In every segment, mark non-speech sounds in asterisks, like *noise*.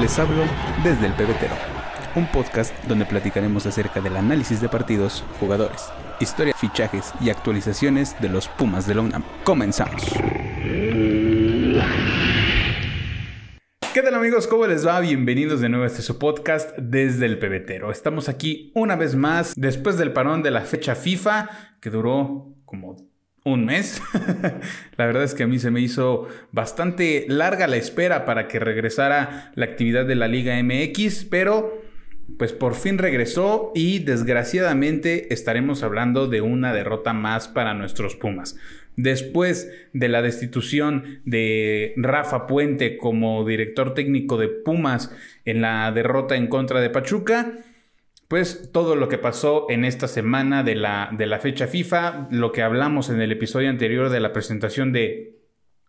Les hablo desde el pebetero, un podcast donde platicaremos acerca del análisis de partidos, jugadores, historia, fichajes y actualizaciones de los Pumas de la UNAM. Comenzamos. ¿Qué tal amigos? ¿Cómo les va? Bienvenidos de nuevo a este su podcast desde el pebetero. Estamos aquí una vez más después del parón de la fecha FIFA que duró como un mes. *laughs* la verdad es que a mí se me hizo bastante larga la espera para que regresara la actividad de la Liga MX, pero pues por fin regresó y desgraciadamente estaremos hablando de una derrota más para nuestros Pumas. Después de la destitución de Rafa Puente como director técnico de Pumas en la derrota en contra de Pachuca, pues todo lo que pasó en esta semana de la, de la fecha FIFA, lo que hablamos en el episodio anterior de la presentación de,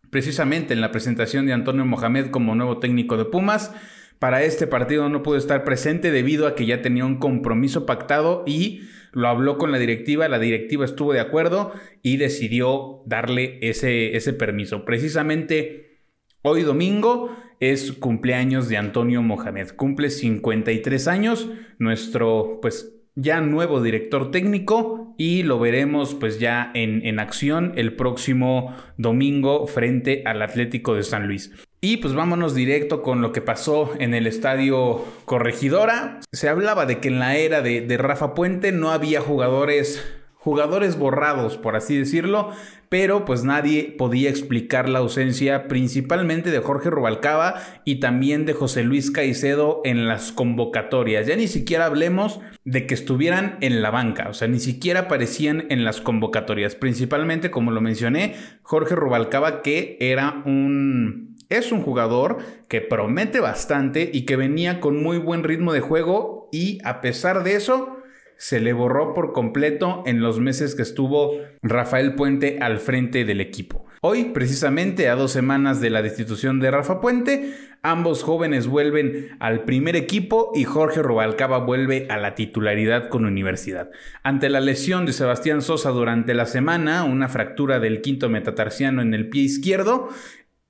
precisamente en la presentación de Antonio Mohamed como nuevo técnico de Pumas, para este partido no pudo estar presente debido a que ya tenía un compromiso pactado y lo habló con la directiva, la directiva estuvo de acuerdo y decidió darle ese, ese permiso. Precisamente hoy domingo es cumpleaños de Antonio Mohamed. Cumple 53 años, nuestro pues ya nuevo director técnico y lo veremos pues ya en, en, acción el próximo domingo frente al Atlético de San Luis. Y pues vámonos directo con lo que pasó en el estadio Corregidora. Se hablaba de que en la era de, de Rafa Puente no había jugadores jugadores borrados, por así decirlo, pero pues nadie podía explicar la ausencia principalmente de Jorge Rubalcaba y también de José Luis Caicedo en las convocatorias. Ya ni siquiera hablemos de que estuvieran en la banca, o sea, ni siquiera aparecían en las convocatorias, principalmente como lo mencioné, Jorge Rubalcaba que era un es un jugador que promete bastante y que venía con muy buen ritmo de juego y a pesar de eso se le borró por completo en los meses que estuvo Rafael Puente al frente del equipo. Hoy, precisamente a dos semanas de la destitución de Rafa Puente, ambos jóvenes vuelven al primer equipo y Jorge Robalcaba vuelve a la titularidad con Universidad. Ante la lesión de Sebastián Sosa durante la semana, una fractura del quinto metatarsiano en el pie izquierdo,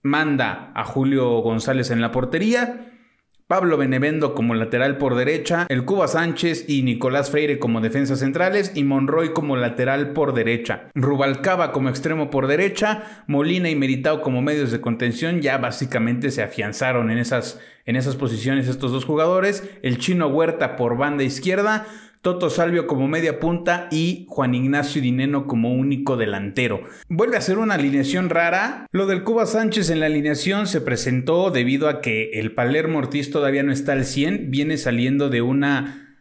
manda a Julio González en la portería Pablo Benevendo como lateral por derecha, el Cuba Sánchez y Nicolás Freire como defensas centrales y Monroy como lateral por derecha. Rubalcaba como extremo por derecha, Molina y Meritao como medios de contención ya básicamente se afianzaron en esas, en esas posiciones estos dos jugadores, el Chino Huerta por banda izquierda, Toto Salvio como media punta y Juan Ignacio Dineno como único delantero. Vuelve a ser una alineación rara. Lo del Cuba Sánchez en la alineación se presentó debido a que el Palermo Ortiz todavía no está al 100, viene saliendo de una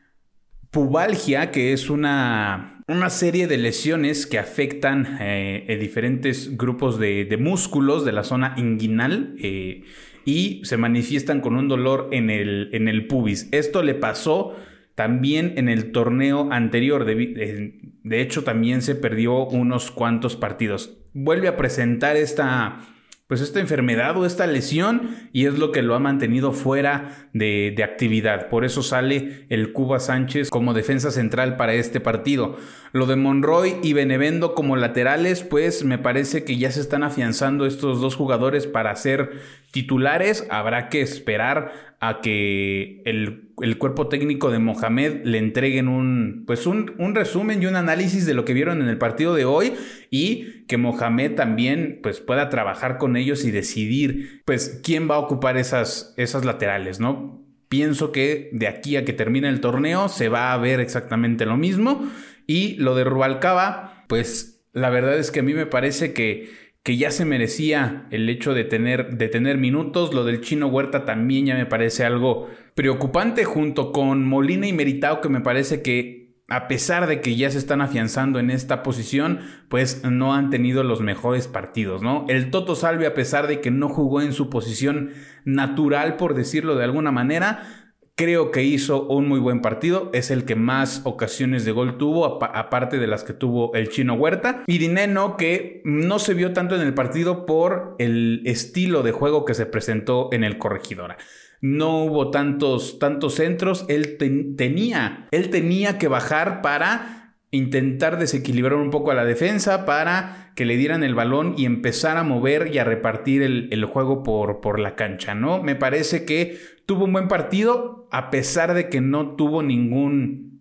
pubalgia, que es una, una serie de lesiones que afectan eh, diferentes grupos de, músculos de la zona inguinal. Eh, y se manifiestan con un dolor en el, en el pubis. Esto le pasó también en el torneo anterior, de, de, hecho también se perdió unos cuantos partidos. Vuelve a presentar esta, pues esta enfermedad o esta lesión y es lo que lo ha mantenido fuera de, de, actividad. Por eso sale el Cuba Sánchez como defensa central para este partido. Lo de Monroy y Benevendo como laterales, pues me parece que ya se están afianzando estos dos jugadores para ser titulares. Habrá que esperar a que el, el cuerpo técnico de Mohamed le entreguen un, pues un, un, resumen y un análisis de lo que vieron en el partido de hoy y que Mohamed también pues pueda trabajar con ellos y decidir pues quién va a ocupar esas, esas laterales, ¿no? Pienso que de aquí a que termine el torneo se va a ver exactamente lo mismo. Y lo de Rubalcaba, pues la verdad es que a mí me parece que, que ya se merecía el hecho de tener, de tener minutos. Lo del chino Huerta también ya me parece algo preocupante junto con Molina y Meritao que me parece que a pesar de que ya se están afianzando en esta posición, pues no han tenido los mejores partidos, ¿no? El Toto Salve, a pesar de que no jugó en su posición natural, por decirlo de alguna manera, creo que hizo un muy buen partido. Es el que más ocasiones de gol tuvo, aparte de las que tuvo el chino Huerta. Y Dineno, que no se vio tanto en el partido por el estilo de juego que se presentó en el corregidora no hubo tantos, tantos centros, él tenía, él tenía que bajar para intentar desequilibrar un poco a la defensa, para que le dieran el balón y empezar a mover y a repartir el, juego por, por la cancha, ¿no? Me parece que tuvo un buen partido, a pesar de que no tuvo ningún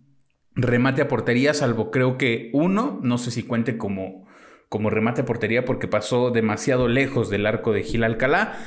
remate a portería, salvo creo que uno, no sé si cuente como, como remate a portería porque pasó demasiado lejos del arco de Gil Alcalá,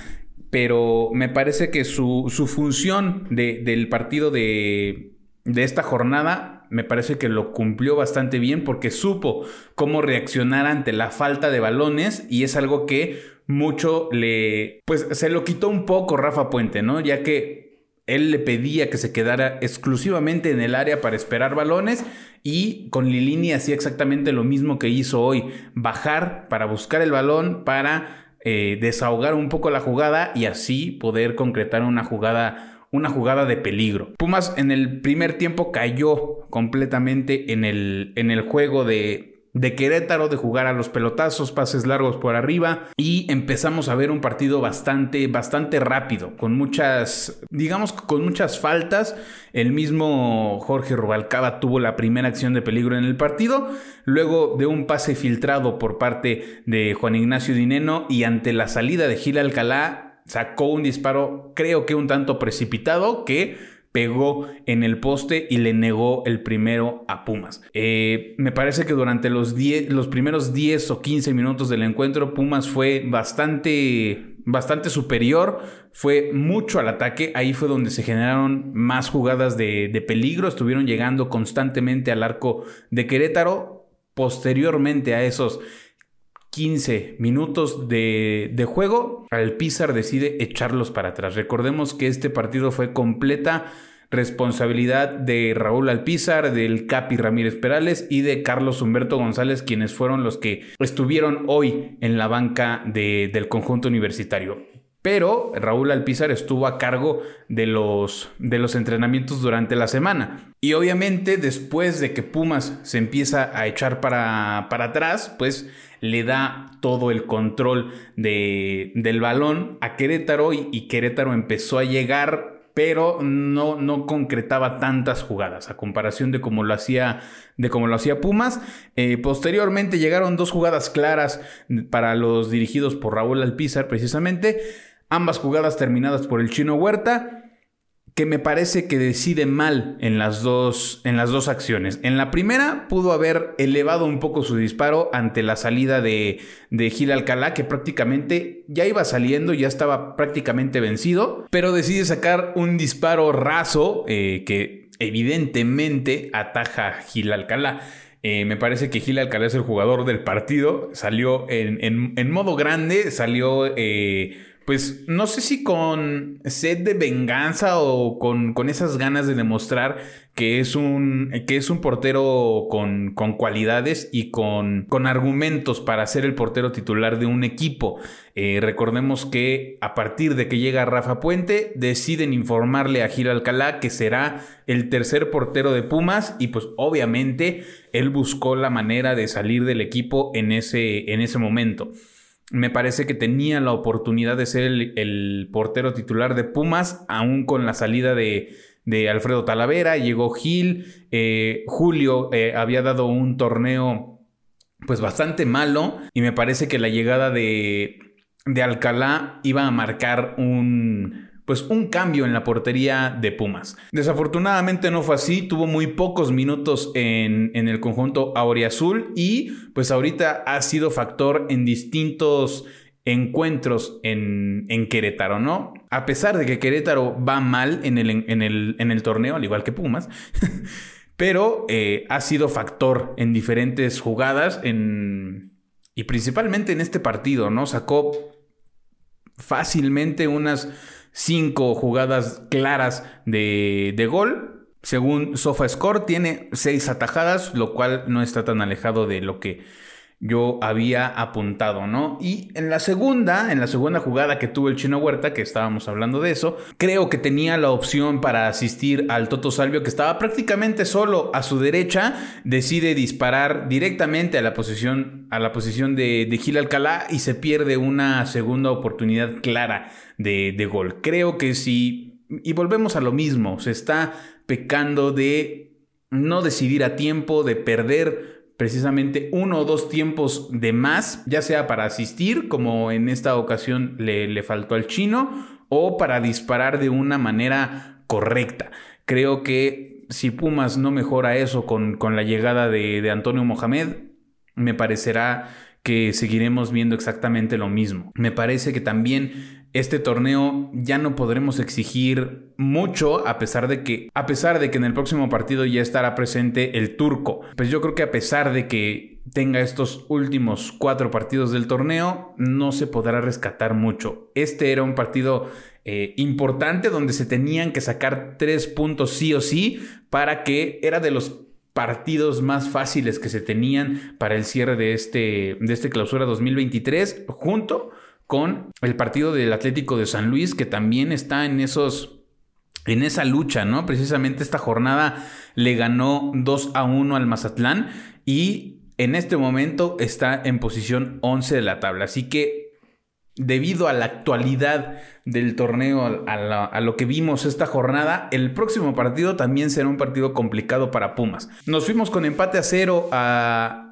pero me parece que su, función del partido de, de esta jornada me parece que lo cumplió bastante bien porque supo cómo reaccionar ante la falta de balones y es algo que mucho le, pues se lo quitó un poco Rafa Puente, ¿no? Ya que él le pedía que se quedara exclusivamente en el área para esperar balones y con Lilini hacía exactamente lo mismo que hizo hoy, bajar para buscar el balón, para eh, desahogar un poco la jugada y así poder concretar una jugada una jugada de peligro. Pumas en el primer tiempo cayó completamente en el, en el juego de de Querétaro, de jugar a los pelotazos, pases largos por arriba y empezamos a ver un partido bastante, bastante rápido, con muchas, digamos, con muchas faltas. El mismo Jorge Rubalcaba tuvo la primera acción de peligro en el partido, luego de un pase filtrado por parte de Juan Ignacio Dineno y ante la salida de Gil Alcalá sacó un disparo, creo que un tanto precipitado, que pegó en el poste y le negó el primero a Pumas. Eh, me parece que durante los, los primeros 10 o 15 minutos del encuentro, Pumas fue bastante, bastante superior, fue mucho al ataque, ahí fue donde se generaron más jugadas de, de peligro, estuvieron llegando constantemente al arco de Querétaro. Posteriormente a esos 15 minutos de, de, juego, Alpizar decide echarlos para atrás. Recordemos que este partido fue completa responsabilidad de Raúl Alpizar, del Capi Ramírez Perales y de Carlos Humberto González, quienes fueron los que estuvieron hoy en la banca del conjunto universitario. Pero Raúl Alpizar estuvo a cargo de los, de los entrenamientos durante la semana. Y obviamente después de que Pumas se empieza a echar para, para atrás, pues le da todo el control de, del balón a Querétaro y, Querétaro empezó a llegar pero no, no concretaba tantas jugadas a comparación de cómo lo hacía, de lo hacía Pumas. Eh, posteriormente llegaron dos jugadas claras para los dirigidos por Raúl Alpizar, precisamente. Ambas jugadas terminadas por el chino Huerta que me parece que decide mal en las, dos, en las dos acciones. En la primera pudo haber elevado un poco su disparo ante la salida de, de Gil Alcalá, que prácticamente ya iba saliendo, ya estaba prácticamente vencido, pero decide sacar un disparo raso eh, que evidentemente ataja Gil Alcalá. Eh, me parece que Gil Alcalá es el jugador del partido, salió en, en, modo grande, salió... Eh, pues no sé si con sed de venganza o con, con esas ganas de demostrar que es un, que es un portero con, con cualidades y con, con, argumentos para ser el portero titular de un equipo. Eh, recordemos que a partir de que llega Rafa Puente, deciden informarle a Gil Alcalá que será el tercer portero de Pumas y pues obviamente él buscó la manera de salir del equipo en ese, en ese momento me parece que tenía la oportunidad de ser el, portero titular de Pumas, aún con la salida de, Alfredo Talavera, llegó Gil, eh, Julio eh, había dado un torneo pues bastante malo y me parece que la llegada de, de Alcalá iba a marcar un, pues un cambio en la portería de Pumas. Desafortunadamente no fue así, tuvo muy pocos minutos en, el conjunto Auriazul y pues ahorita ha sido factor en distintos encuentros en, Querétaro, ¿no? A pesar de que Querétaro va mal en el, en el, en el torneo, al igual que Pumas, *laughs* pero eh, ha sido factor en diferentes jugadas en, y principalmente en este partido, ¿no? Sacó fácilmente unas cinco jugadas claras de, de gol. Según SofaScore, tiene seis atajadas, lo cual no está tan alejado de lo que yo había apuntado, ¿no? Y en la segunda, en la segunda jugada que tuvo el Chino Huerta, que estábamos hablando de eso, creo que tenía la opción para asistir al Toto Salvio, que estaba prácticamente solo a su derecha, decide disparar directamente a la posición, a la posición de, de Gil Alcalá y se pierde una segunda oportunidad clara de, de gol. Creo que si, y volvemos a lo mismo, se está pecando de no decidir a tiempo, de perder precisamente uno o dos tiempos de más, ya sea para asistir, como en esta ocasión le, le faltó al chino, o para disparar de una manera correcta. Creo que si Pumas no mejora eso con, con la llegada de, de Antonio Mohamed, me parecerá que seguiremos viendo exactamente lo mismo. Me parece que también este torneo ya no podremos exigir mucho a pesar de que a pesar de que en el próximo partido ya estará presente el turco. Pues yo creo que a pesar de que tenga estos últimos cuatro partidos del torneo, no se podrá rescatar mucho. Este era un partido eh, importante donde se tenían que sacar tres puntos sí o sí para que era de los partidos más fáciles que se tenían para el cierre de este, de este clausura 2023, junto con el partido del Atlético de San Luis, que también está en esos. En esa lucha, ¿no? Precisamente esta jornada le ganó 2 a 1 al Mazatlán y en este momento está en posición 11 de la tabla. Así que debido a la actualidad del torneo, a, lo que vimos esta jornada, el próximo partido también será un partido complicado para Pumas. Nos fuimos con empate a cero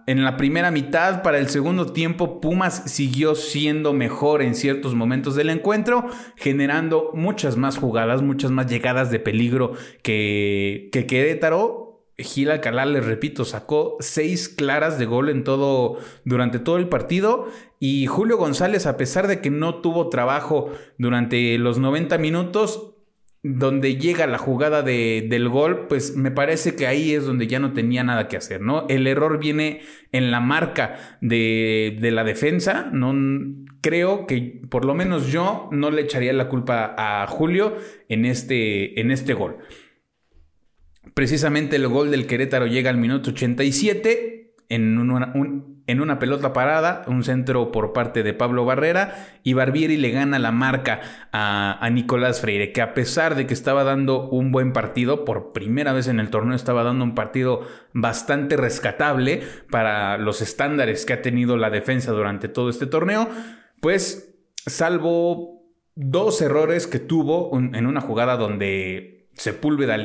en la primera mitad. Para el segundo tiempo, Pumas siguió siendo mejor en ciertos momentos del encuentro, generando muchas más jugadas, muchas más llegadas de peligro que, que Querétaro Gil Alcalá, les repito, sacó seis claras de gol en todo, durante todo el partido. Y Julio González, a pesar de que no tuvo trabajo durante los 90 minutos, donde llega la jugada de, del gol, pues me parece que ahí es donde ya no tenía nada que hacer, ¿no? El error viene en la marca de, de la defensa, no creo que por lo menos yo no le echaría la culpa a Julio en este, en este gol. Precisamente el gol del Querétaro llega al minuto 87 en una, en una pelota parada, un centro por parte de Pablo Barrera y Barbieri le gana la marca a, Nicolás Freire, que a pesar de que estaba dando un buen partido, por primera vez en el torneo estaba dando un partido bastante rescatable para los estándares que ha tenido la defensa durante todo este torneo, pues salvo dos errores que tuvo en una jugada donde Sepúlveda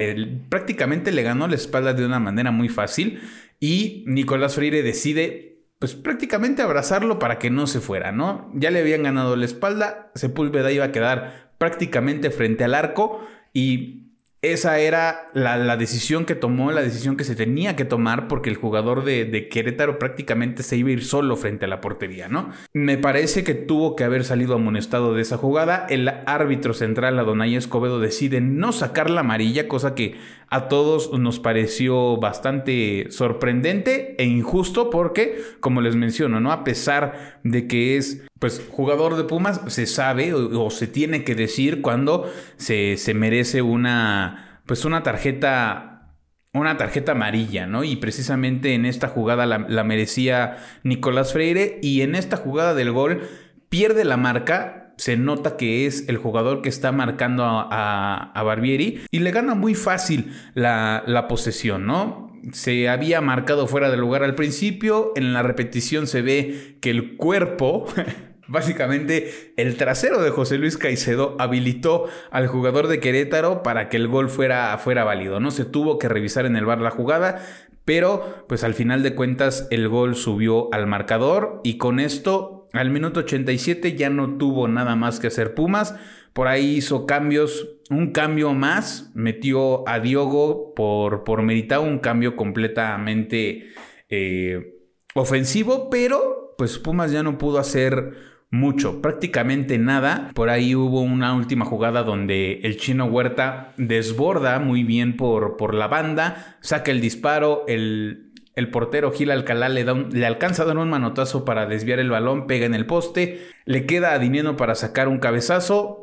prácticamente le ganó la espalda de una manera muy fácil y Nicolás Freire decide pues prácticamente abrazarlo para que no se fuera, ¿no? Ya le habían ganado la espalda, Sepúlveda iba a quedar prácticamente frente al arco y esa era la, decisión que tomó, la decisión que se tenía que tomar porque el jugador de, Querétaro prácticamente se iba a ir solo frente a la portería, ¿no? Me parece que tuvo que haber salido amonestado de esa jugada. El árbitro central, Adonai Escobedo, decide no sacar la amarilla, cosa que a todos nos pareció bastante sorprendente e injusto porque, como les menciono, ¿no? A pesar de que es pues jugador de Pumas, se sabe o, se tiene que decir cuando se, se, merece una pues una tarjeta una tarjeta amarilla, ¿no? Y precisamente en esta jugada la, la merecía Nicolás Freire y en esta jugada del gol pierde la marca se nota que es el jugador que está marcando a, Barbieri y le gana muy fácil la, la, posesión, ¿no? Se había marcado fuera de lugar al principio, en la repetición se ve que el cuerpo... *laughs* Básicamente, el trasero de José Luis Caicedo habilitó al jugador de Querétaro para que el gol fuera, fuera válido. No se tuvo que revisar en el bar la jugada, pero pues al final de cuentas el gol subió al marcador y con esto al minuto 87 ya no tuvo nada más que hacer Pumas. Por ahí hizo cambios, un cambio más, metió a Diogo por, por un cambio completamente eh, ofensivo, pero pues Pumas ya no pudo hacer mucho, prácticamente nada. Por ahí hubo una última jugada donde el chino Huerta desborda muy bien por, por la banda, saca el disparo, el, el portero Gil Alcalá le, da le alcanza a dar un manotazo para desviar el balón, pega en el poste, le queda a Dineno para sacar un cabezazo.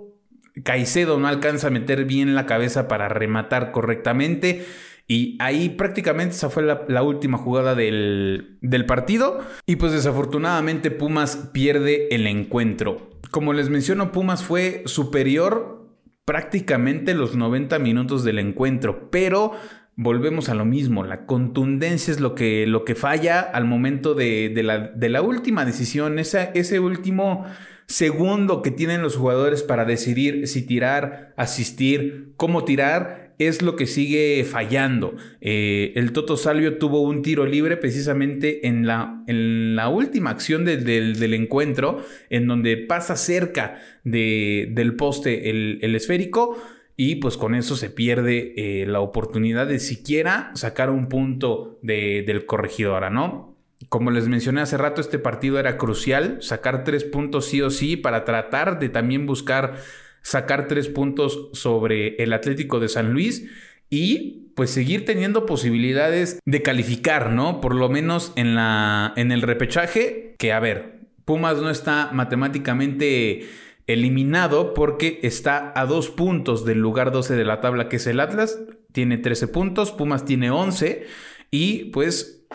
Caicedo no alcanza a meter bien la cabeza para rematar correctamente. Y ahí prácticamente esa fue la, última jugada del, del, partido. Y pues desafortunadamente Pumas pierde el encuentro. Como les menciono, Pumas fue superior prácticamente los 90 minutos del encuentro. Pero volvemos a lo mismo, la contundencia es lo que, lo que falla al momento de, la, de la, última decisión, ese último segundo que tienen los jugadores para decidir si tirar, asistir, cómo tirar, es lo que sigue fallando. Eh, el Toto Salvio tuvo un tiro libre precisamente en la, en la última acción del encuentro, en donde pasa cerca del poste el, esférico. Y pues con eso se pierde eh, la oportunidad de siquiera sacar un punto del corregidora, ¿no? Como les mencioné hace rato, este partido era crucial, sacar tres puntos sí o sí para tratar de también buscar sacar tres puntos sobre el Atlético de San Luis y pues seguir teniendo posibilidades de calificar, ¿no? Por lo menos en, la, en el repechaje, que a ver, Pumas no está matemáticamente eliminado porque está a dos puntos del lugar 12 de la tabla que es el Atlas, tiene 13 puntos, Pumas tiene 11 y pues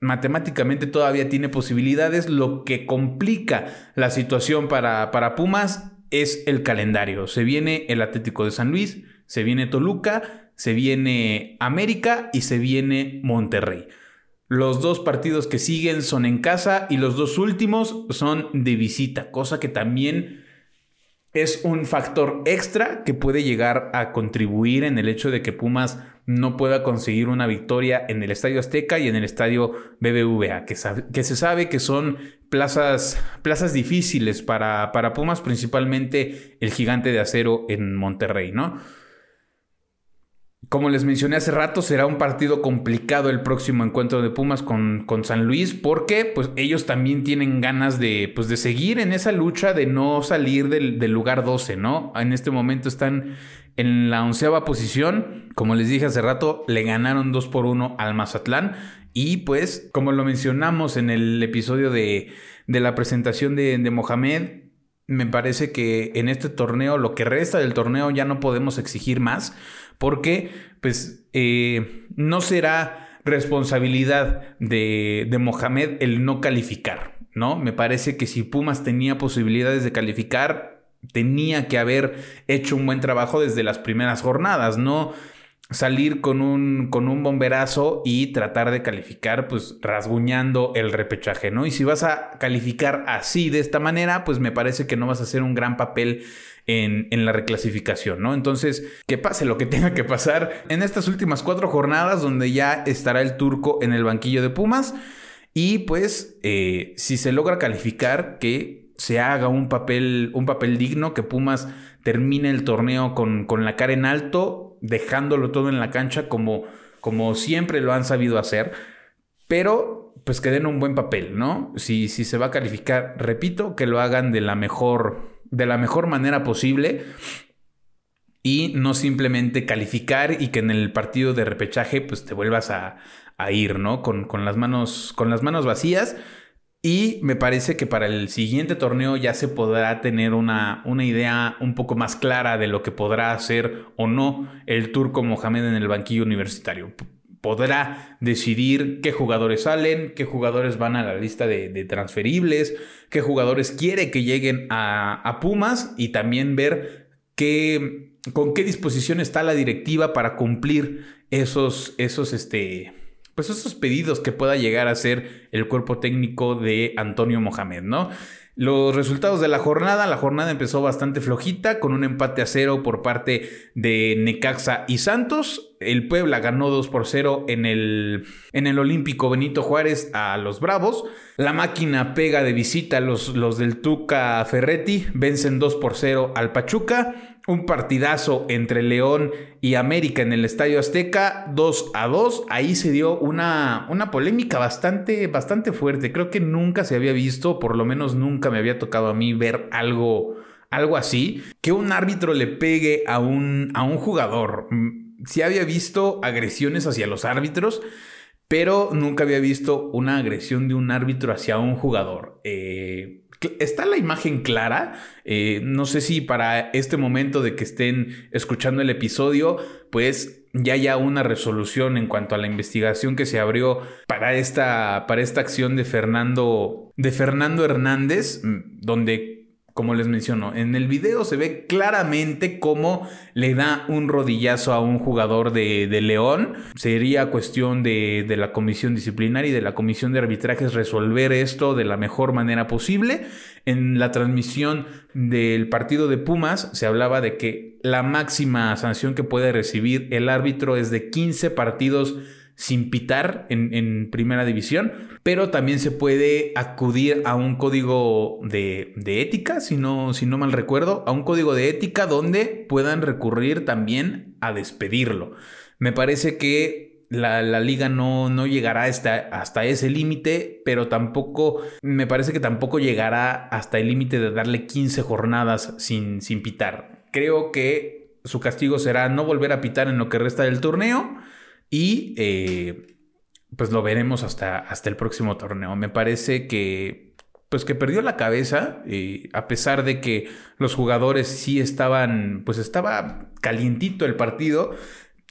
matemáticamente todavía tiene posibilidades, lo que complica la situación para, para Pumas es el calendario. Se viene el Atlético de San Luis, se viene Toluca, se viene América y se viene Monterrey. Los dos partidos que siguen son en casa y los dos últimos son de visita, cosa que también es un factor extra que puede llegar a contribuir en el hecho de que Pumas no pueda conseguir una victoria en el Estadio Azteca y en el Estadio BBVA, que, se sabe que son plazas, plazas difíciles para, para Pumas, principalmente el gigante de acero en Monterrey, ¿no? Como les mencioné hace rato, será un partido complicado el próximo encuentro de Pumas con, con, San Luis, porque pues ellos también tienen ganas de, pues, de seguir en esa lucha de no salir del, lugar 12, ¿no? En este momento están en la onceava posición, como les dije hace rato, le ganaron 2 por 1 al Mazatlán. Y pues, como lo mencionamos en el episodio de, de la presentación de, de Mohamed, me parece que en este torneo, lo que resta del torneo, ya no podemos exigir más, porque pues eh, no será responsabilidad de, de Mohamed el no calificar, ¿no? Me parece que si Pumas tenía posibilidades de calificar, tenía que haber hecho un buen trabajo desde las primeras jornadas, no salir con un, con un bomberazo y tratar de calificar pues rasguñando el repechaje, ¿no? Y si vas a calificar así, de esta manera, pues me parece que no vas a hacer un gran papel en, en, la reclasificación, ¿no? Entonces, que pase lo que *laughs* tenga que pasar en estas últimas cuatro jornadas donde ya estará el turco en el banquillo de Pumas y pues eh, si se logra calificar que se haga un papel, un papel digno, que Pumas termine el torneo con, con, la cara en alto, dejándolo todo en la cancha como, como siempre lo han sabido hacer, pero pues que den un buen papel, ¿no? Si, si se va a calificar, repito, que lo hagan de la mejor, de la mejor manera posible y no simplemente calificar y que en el partido de repechaje pues te vuelvas a, a ir, ¿no? Con, con, las manos, con las manos vacías y me parece que para el siguiente torneo ya se podrá tener una, una, idea un poco más clara de lo que podrá hacer o no el turco Mohamed en el banquillo universitario. Podrá decidir qué jugadores salen, qué jugadores van a la lista de, transferibles, qué jugadores quiere que lleguen a, Pumas y también ver qué, con qué disposición está la directiva para cumplir esos, esos, este, pues esos pedidos que pueda llegar a hacer el cuerpo técnico de Antonio Mohamed, ¿no? Los resultados de la jornada, la jornada empezó bastante flojita con un empate a cero por parte de Necaxa y Santos. El Puebla ganó 2 por 0 en el, en el Olímpico Benito Juárez a los Bravos. La máquina pega de visita a los, los del Tuca Ferretti, vencen 2 por 0 al Pachuca un partidazo entre León y América en el Estadio Azteca, 2 a 2. Ahí se dio una, una polémica bastante, bastante fuerte. Creo que nunca se había visto, por lo menos nunca me había tocado a mí ver algo, algo así, que un árbitro le pegue a un, a un jugador. Mm, sí había visto agresiones hacia los árbitros, pero nunca había visto una agresión de un árbitro hacia un jugador. Eh, está la imagen clara. Eh, no sé si para este momento de que estén escuchando el episodio, pues ya haya una resolución en cuanto a la investigación que se abrió para esta, para esta acción de Fernando, de Fernando Hernández, mm, donde como les menciono, en el video se ve claramente cómo le da un rodillazo a un jugador de, León. Sería cuestión de, de, la comisión disciplinaria y de la comisión de arbitrajes resolver esto de la mejor manera posible. En la transmisión del partido de Pumas se hablaba de que la máxima sanción que puede recibir el árbitro es de 15 partidos sin pitar en, primera división, pero también se puede acudir a un código de, ética, si no, si no mal recuerdo, a un código de ética donde puedan recurrir también a despedirlo. Me parece que la, liga no, no, llegará hasta, hasta ese límite, pero tampoco, me parece que tampoco llegará hasta el límite de darle 15 jornadas sin, sin pitar. Creo que su castigo será no volver a pitar en lo que resta del torneo y eh, pues lo veremos hasta, hasta el próximo torneo. Me parece que pues que perdió la cabeza, eh, a pesar de que los jugadores sí estaban, pues estaba calientito el partido,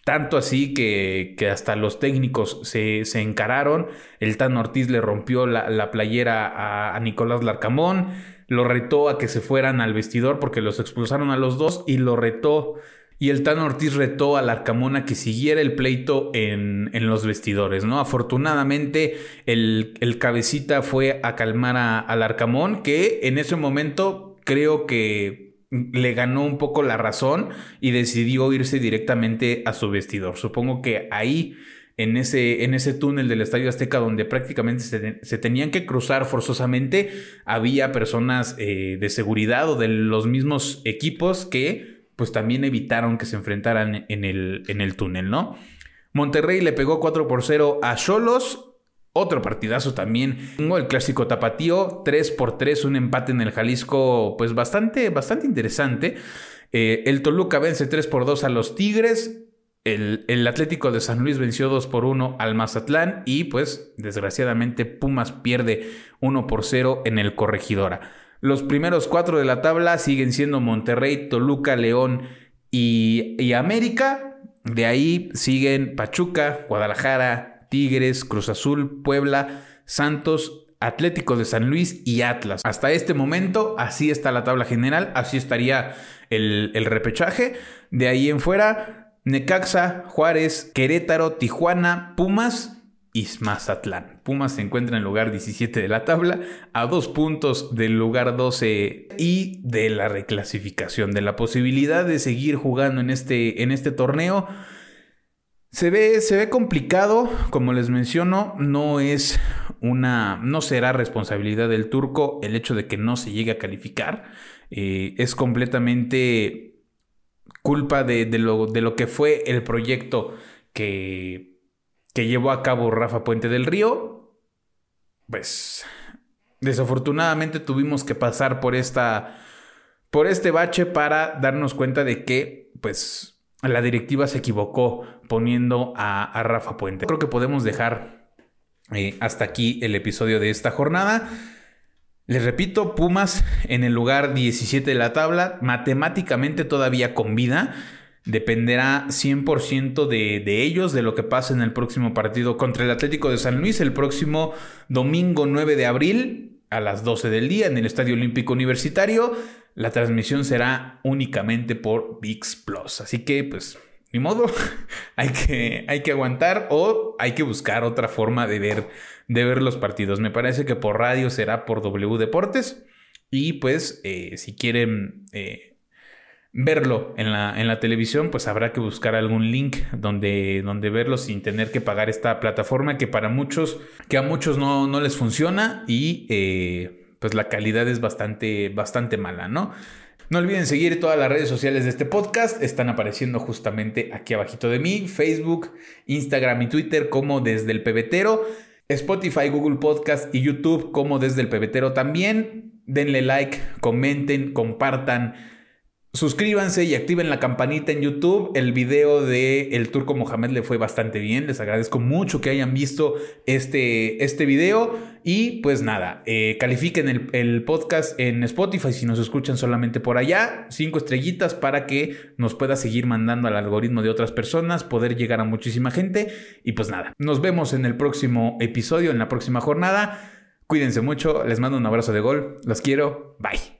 tanto así que, que hasta los técnicos se, se, encararon, el Tan Ortiz le rompió la, la playera a, a, Nicolás Larcamón, lo retó a que se fueran al vestidor porque los expulsaron a los dos y lo retó y el Tan Ortiz retó al Arcamón que siguiera el pleito en, los vestidores, ¿no? Afortunadamente, el, cabecita fue a calmar al Arcamón, que en ese momento creo que le ganó un poco la razón y decidió irse directamente a su vestidor. Supongo que ahí en ese, en ese túnel del Estadio Azteca donde prácticamente se, tenían que cruzar forzosamente, había personas eh, de seguridad o de los mismos equipos que pues también evitaron que se enfrentaran en el, túnel, ¿no? Monterrey le pegó 4 por 0 a Cholos. Otro partidazo también. El clásico tapatío, 3 por 3, un empate en el Jalisco, pues bastante, bastante interesante. Eh, el Toluca vence 3 por 2 a los Tigres. El, el, Atlético de San Luis venció 2 por 1 al Mazatlán. Y pues, desgraciadamente, Pumas pierde 1 por 0 en el Corregidora. Los primeros cuatro de la tabla siguen siendo Monterrey, Toluca, León y, América. De ahí siguen Pachuca, Guadalajara, Tigres, Cruz Azul, Puebla, Santos, Atlético de San Luis y Atlas. Hasta este momento, así está la tabla general, así estaría el, el, repechaje. De ahí en fuera, Necaxa, Juárez, Querétaro, Tijuana, Pumas y Mazatlán. Pumas se encuentra en lugar 17 de la tabla, a dos puntos del lugar 12 y de la reclasificación, de la posibilidad de seguir jugando en este, en este torneo. Se ve, se ve complicado, como les menciono, no es una, no será responsabilidad del turco el hecho de que no se llegue a calificar. Eh, es completamente culpa de, lo, de lo que fue el proyecto que que llevó a cabo Rafa Puente del Río, pues desafortunadamente tuvimos que pasar por esta por este bache para darnos cuenta de que pues la directiva se equivocó poniendo a, Rafa Puente. Creo que podemos dejar eh, hasta aquí el episodio de esta jornada. Les repito, Pumas en el lugar 17 de la tabla, matemáticamente todavía con vida dependerá 100% de, de, ellos, de lo que pase en el próximo partido contra el Atlético de San Luis, el próximo domingo 9 de abril a las 12 del día en el Estadio Olímpico Universitario. La transmisión será únicamente por VIX Plus. Así que, pues, ni modo, *laughs* hay que, hay que aguantar o hay que buscar otra forma de ver, de ver los partidos. Me parece que por radio será por W Deportes. Y pues, eh, si quieren... Eh, verlo en la, en la televisión, pues habrá que buscar algún link donde, donde verlo sin tener que pagar esta plataforma que para muchos, que a muchos no, no les funciona y eh, pues la calidad es bastante, bastante mala, ¿no? No olviden seguir todas las redes sociales de este podcast, están apareciendo justamente aquí abajito de mí, Facebook, Instagram y Twitter como desde el pebetero, Spotify, Google Podcast y YouTube como desde el pebetero también. Denle like, comenten, compartan Suscríbanse y activen la campanita en YouTube. El video de El Turco Mohamed le fue bastante bien. Les agradezco mucho que hayan visto este, este video. Y pues nada, eh, califiquen el, podcast en Spotify si nos escuchan solamente por allá. Cinco estrellitas para que nos pueda seguir mandando al algoritmo de otras personas, poder llegar a muchísima gente. Y pues nada, nos vemos en el próximo episodio, en la próxima jornada. Cuídense mucho, les mando un abrazo de gol. Los quiero. Bye.